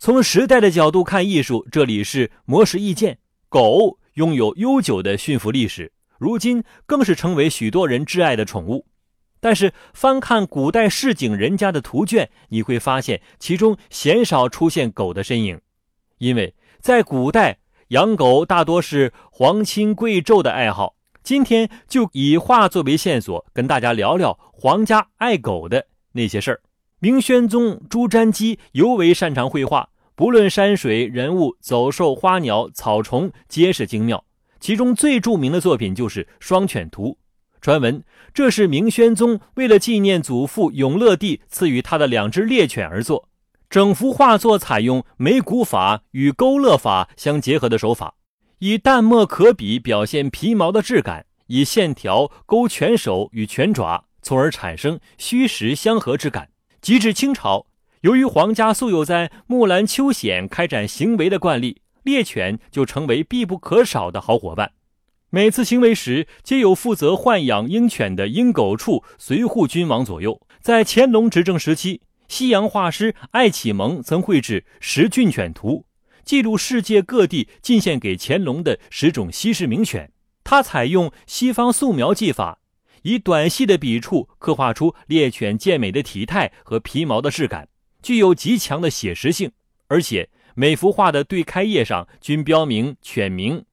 从时代的角度看艺术，这里是魔石意见。狗拥有悠久的驯服历史，如今更是成为许多人挚爱的宠物。但是，翻看古代市井人家的图卷，你会发现其中鲜少出现狗的身影，因为在古代养狗大多是皇亲贵胄的爱好。今天就以画作为线索，跟大家聊聊皇家爱狗的那些事儿。明宣宗朱瞻基尤为擅长绘画，不论山水、人物、走兽、花鸟、草虫，皆是精妙。其中最著名的作品就是《双犬图》。传闻这是明宣宗为了纪念祖父永乐帝赐予他的两只猎犬而作。整幅画作采用眉骨法与勾勒法相结合的手法，以淡墨可笔表现皮毛的质感，以线条勾犬手与犬爪，从而产生虚实相合之感。及至清朝，由于皇家素有在木兰秋险开展行为的惯例，猎犬就成为必不可少的好伙伴。每次行为时，皆有负责豢养鹰犬的鹰狗处随护君王左右。在乾隆执政时期，西洋画师艾启蒙曾绘制《十骏犬图》，记录世界各地进献给乾隆的十种稀世名犬。他采用西方素描技法。以短细的笔触刻画出猎犬健美的体态和皮毛的质感，具有极强的写实性。而且每幅画的对开页上均标明犬名，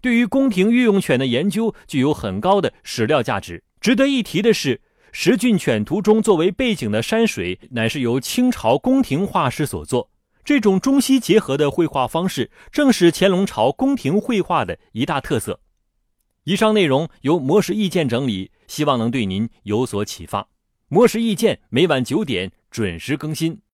对于宫廷御用犬的研究具有很高的史料价值。值得一提的是，《十骏犬图》中作为背景的山水乃是由清朝宫廷画师所作。这种中西结合的绘画方式，正是乾隆朝宫廷绘画的一大特色。以上内容由魔石意见整理。希望能对您有所启发。魔石意见每晚九点准时更新。